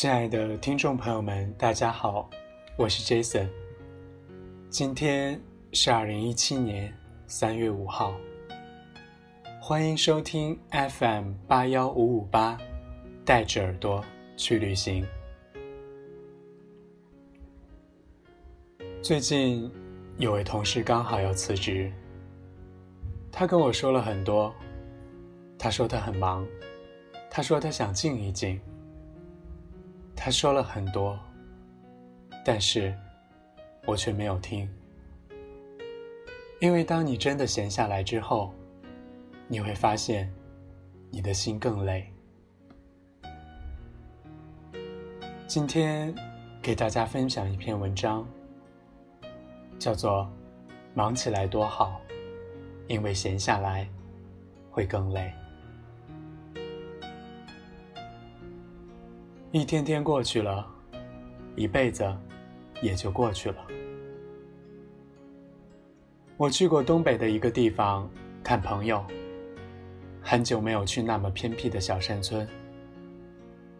亲爱的听众朋友们，大家好，我是 Jason。今天是二零一七年三月五号，欢迎收听 FM 八幺五五八，带着耳朵去旅行。最近有位同事刚好要辞职，他跟我说了很多。他说他很忙，他说他想静一静。他说了很多，但是我却没有听，因为当你真的闲下来之后，你会发现，你的心更累。今天给大家分享一篇文章，叫做《忙起来多好》，因为闲下来会更累。一天天过去了，一辈子也就过去了。我去过东北的一个地方看朋友，很久没有去那么偏僻的小山村。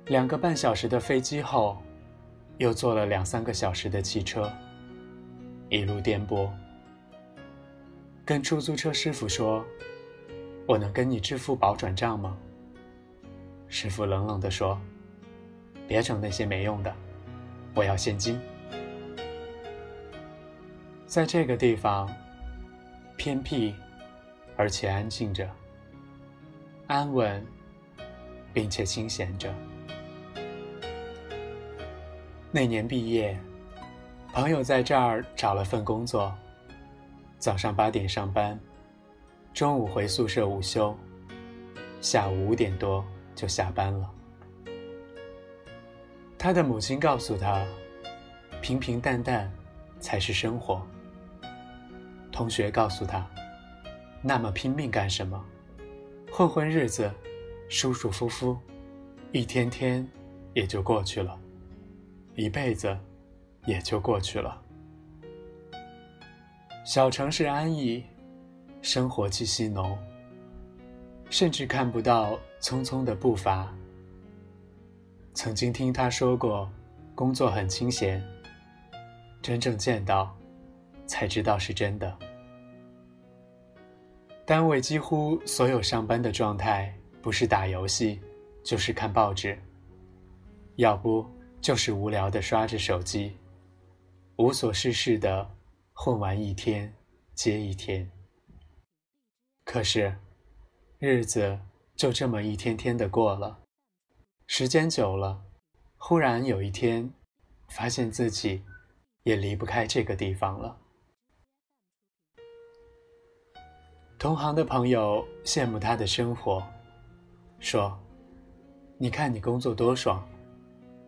两个半小时的飞机后，又坐了两三个小时的汽车，一路颠簸。跟出租车师傅说：“我能跟你支付宝转账吗？”师傅冷冷地说。别整那些没用的，我要现金。在这个地方，偏僻，而且安静着，安稳，并且清闲着。那年毕业，朋友在这儿找了份工作，早上八点上班，中午回宿舍午休，下午五点多就下班了。他的母亲告诉他：“平平淡淡才是生活。”同学告诉他：“那么拼命干什么？混混日子，舒舒服服，一天天也就过去了，一辈子也就过去了。小城市安逸，生活气息浓，甚至看不到匆匆的步伐。”曾经听他说过，工作很清闲。真正见到，才知道是真的。单位几乎所有上班的状态，不是打游戏，就是看报纸，要不就是无聊的刷着手机，无所事事的混完一天接一天。可是，日子就这么一天天的过了。时间久了，忽然有一天，发现自己也离不开这个地方了。同行的朋友羡慕他的生活，说：“你看你工作多爽，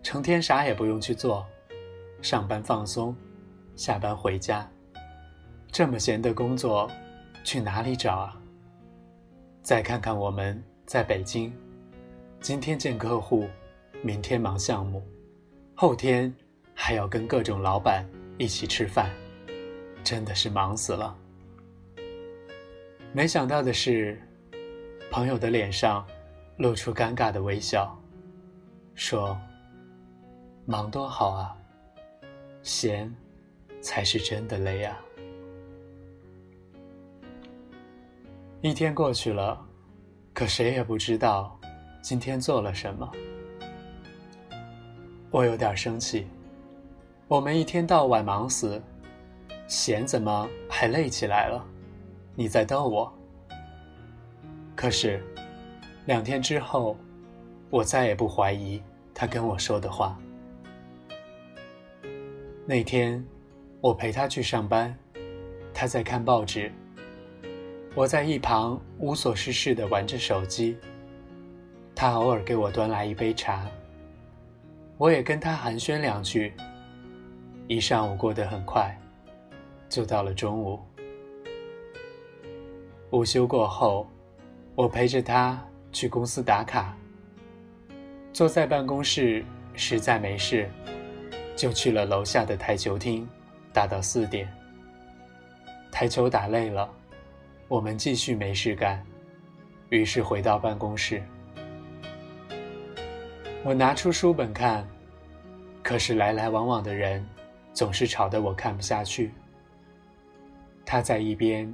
成天啥也不用去做，上班放松，下班回家，这么闲的工作，去哪里找啊？”再看看我们在北京。今天见客户，明天忙项目，后天还要跟各种老板一起吃饭，真的是忙死了。没想到的是，朋友的脸上露出尴尬的微笑，说：“忙多好啊，闲才是真的累啊。”一天过去了，可谁也不知道。今天做了什么？我有点生气。我们一天到晚忙死，闲怎么还累起来了？你在逗我？可是，两天之后，我再也不怀疑他跟我说的话。那天，我陪他去上班，他在看报纸，我在一旁无所事事的玩着手机。他偶尔给我端来一杯茶，我也跟他寒暄两句。一上午过得很快，就到了中午。午休过后，我陪着他去公司打卡。坐在办公室实在没事，就去了楼下的台球厅，打到四点。台球打累了，我们继续没事干，于是回到办公室。我拿出书本看，可是来来往往的人，总是吵得我看不下去。他在一边，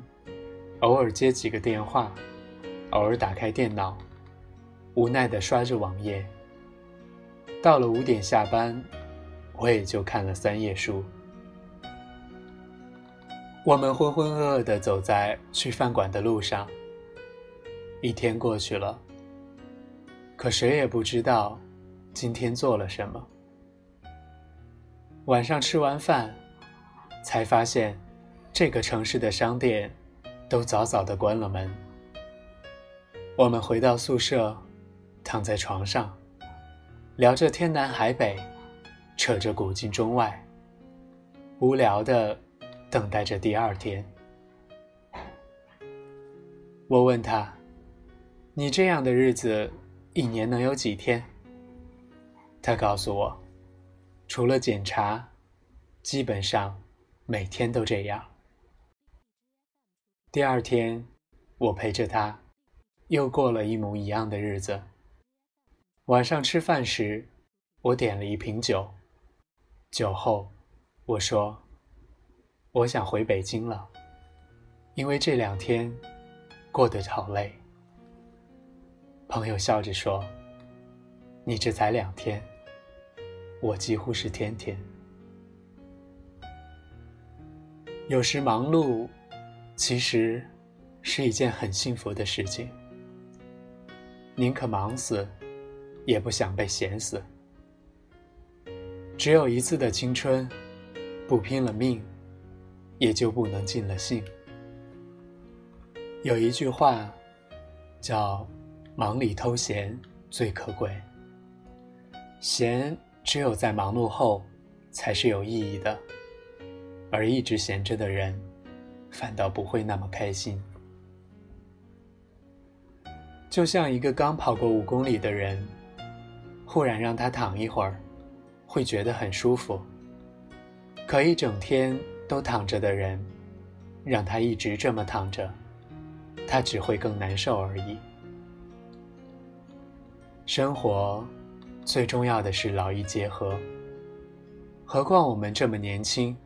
偶尔接几个电话，偶尔打开电脑，无奈地刷着网页。到了五点下班，我也就看了三页书。我们浑浑噩噩地走在去饭馆的路上。一天过去了，可谁也不知道今天做了什么。晚上吃完饭，才发现这个城市的商店都早早的关了门。我们回到宿舍，躺在床上，聊着天南海北，扯着古今中外，无聊的等待着第二天。我问他：“你这样的日子，一年能有几天？”他告诉我。除了检查，基本上每天都这样。第二天，我陪着他，又过了一模一样的日子。晚上吃饭时，我点了一瓶酒。酒后，我说：“我想回北京了，因为这两天过得好累。”朋友笑着说：“你这才两天。”我几乎是天天。有时忙碌，其实是一件很幸福的事情。宁可忙死，也不想被闲死。只有一次的青春，不拼了命，也就不能尽了兴。有一句话，叫“忙里偷闲最可贵”。闲。只有在忙碌后，才是有意义的。而一直闲着的人，反倒不会那么开心。就像一个刚跑过五公里的人，忽然让他躺一会儿，会觉得很舒服。可一整天都躺着的人，让他一直这么躺着，他只会更难受而已。生活。最重要的是劳逸结合。何况我们这么年轻，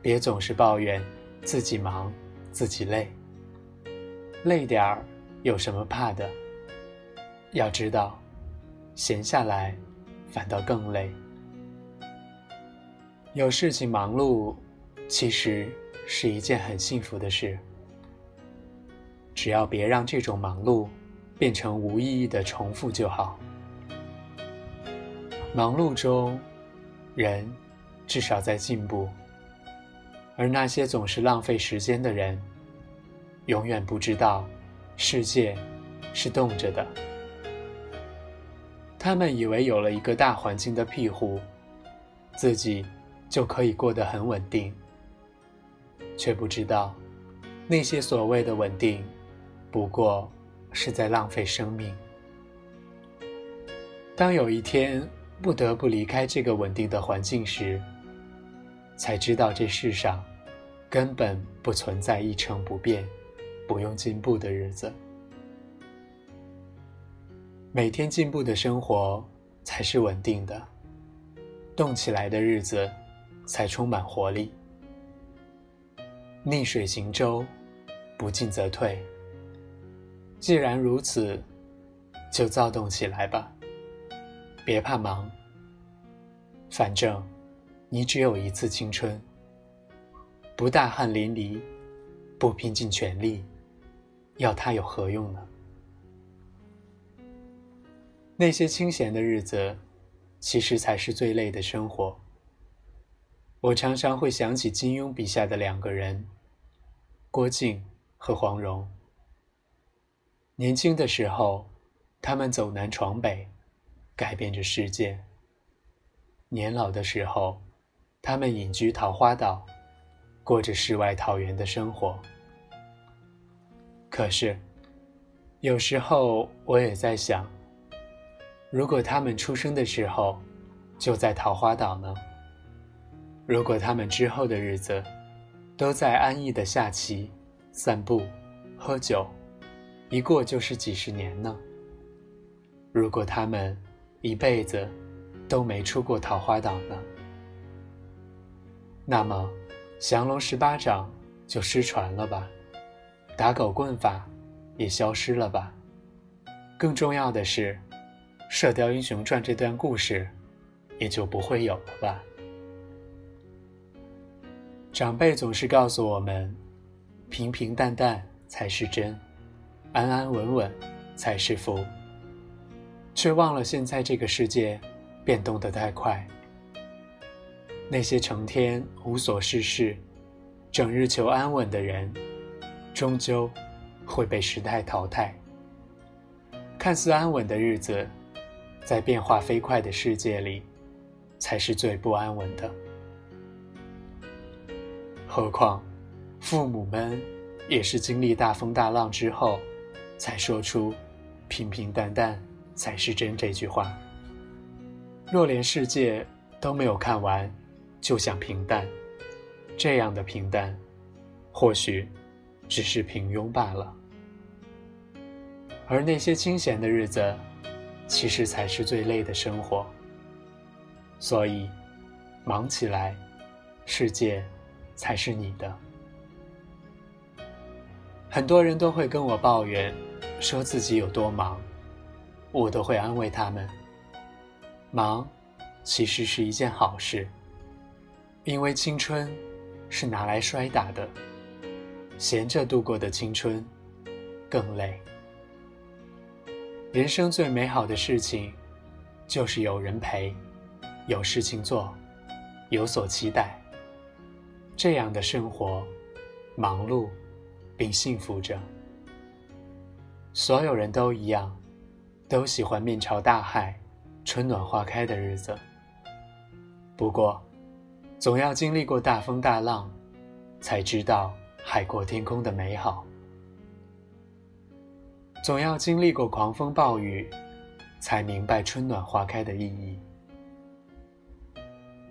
别总是抱怨自己忙、自己累。累点儿有什么怕的？要知道，闲下来反倒更累。有事情忙碌，其实是一件很幸福的事。只要别让这种忙碌变成无意义的重复就好。忙碌中，人至少在进步；而那些总是浪费时间的人，永远不知道世界是动着的。他们以为有了一个大环境的庇护，自己就可以过得很稳定，却不知道那些所谓的稳定，不过是在浪费生命。当有一天，不得不离开这个稳定的环境时，才知道这世上根本不存在一成不变、不用进步的日子。每天进步的生活才是稳定的，动起来的日子才充满活力。逆水行舟，不进则退。既然如此，就躁动起来吧。别怕忙，反正你只有一次青春。不大汗淋漓，不拼尽全力，要它有何用呢？那些清闲的日子，其实才是最累的生活。我常常会想起金庸笔下的两个人，郭靖和黄蓉。年轻的时候，他们走南闯北。改变着世界。年老的时候，他们隐居桃花岛，过着世外桃源的生活。可是，有时候我也在想，如果他们出生的时候就在桃花岛呢？如果他们之后的日子都在安逸的下棋、散步、喝酒，一过就是几十年呢？如果他们……一辈子都没出过桃花岛呢。那么，降龙十八掌就失传了吧？打狗棍法也消失了吧？更重要的是，《射雕英雄传》这段故事也就不会有了吧？长辈总是告诉我们，平平淡淡才是真，安安稳稳才是福，却忘了现在这个世界变动得太快。那些成天无所事事、整日求安稳的人，终究会被时代淘汰。看似安稳的日子，在变化飞快的世界里，才是最不安稳的。何况，父母们也是经历大风大浪之后，才说出“平平淡淡才是真”这句话。若连世界都没有看完，就想平淡，这样的平淡，或许只是平庸罢了。而那些清闲的日子，其实才是最累的生活。所以，忙起来，世界。才是你的。很多人都会跟我抱怨，说自己有多忙，我都会安慰他们：忙，其实是一件好事。因为青春是拿来摔打的，闲着度过的青春更累。人生最美好的事情，就是有人陪，有事情做，有所期待。这样的生活，忙碌并幸福着。所有人都一样，都喜欢面朝大海、春暖花开的日子。不过，总要经历过大风大浪，才知道海阔天空的美好；总要经历过狂风暴雨，才明白春暖花开的意义。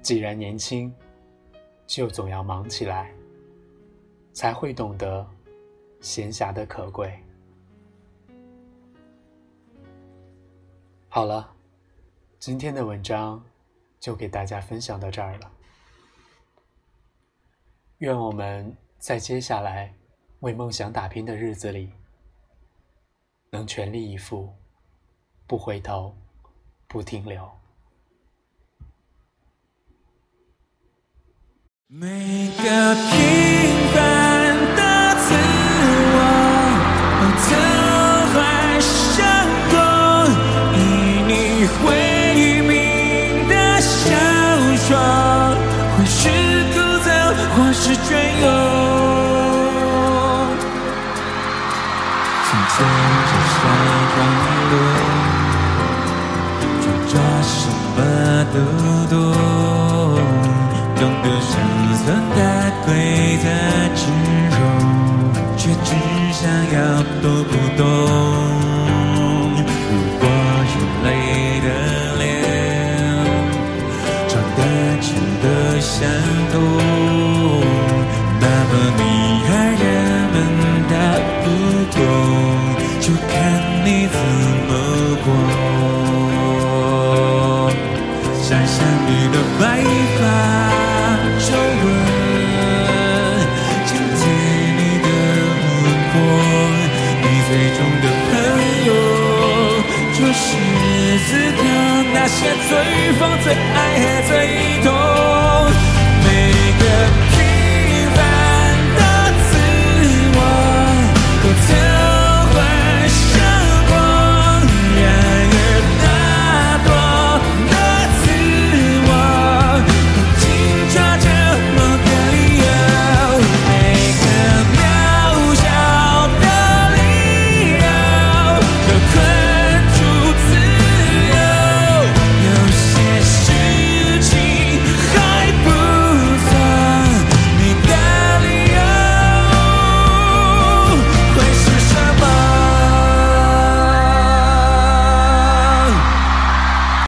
既然年轻，就总要忙起来，才会懂得闲暇的可贵。好了，今天的文章就给大家分享到这儿了。愿我们在接下来为梦想打拼的日子里，能全力以赴，不回头，不停留。每个平凡的执着，却只想要懂不懂。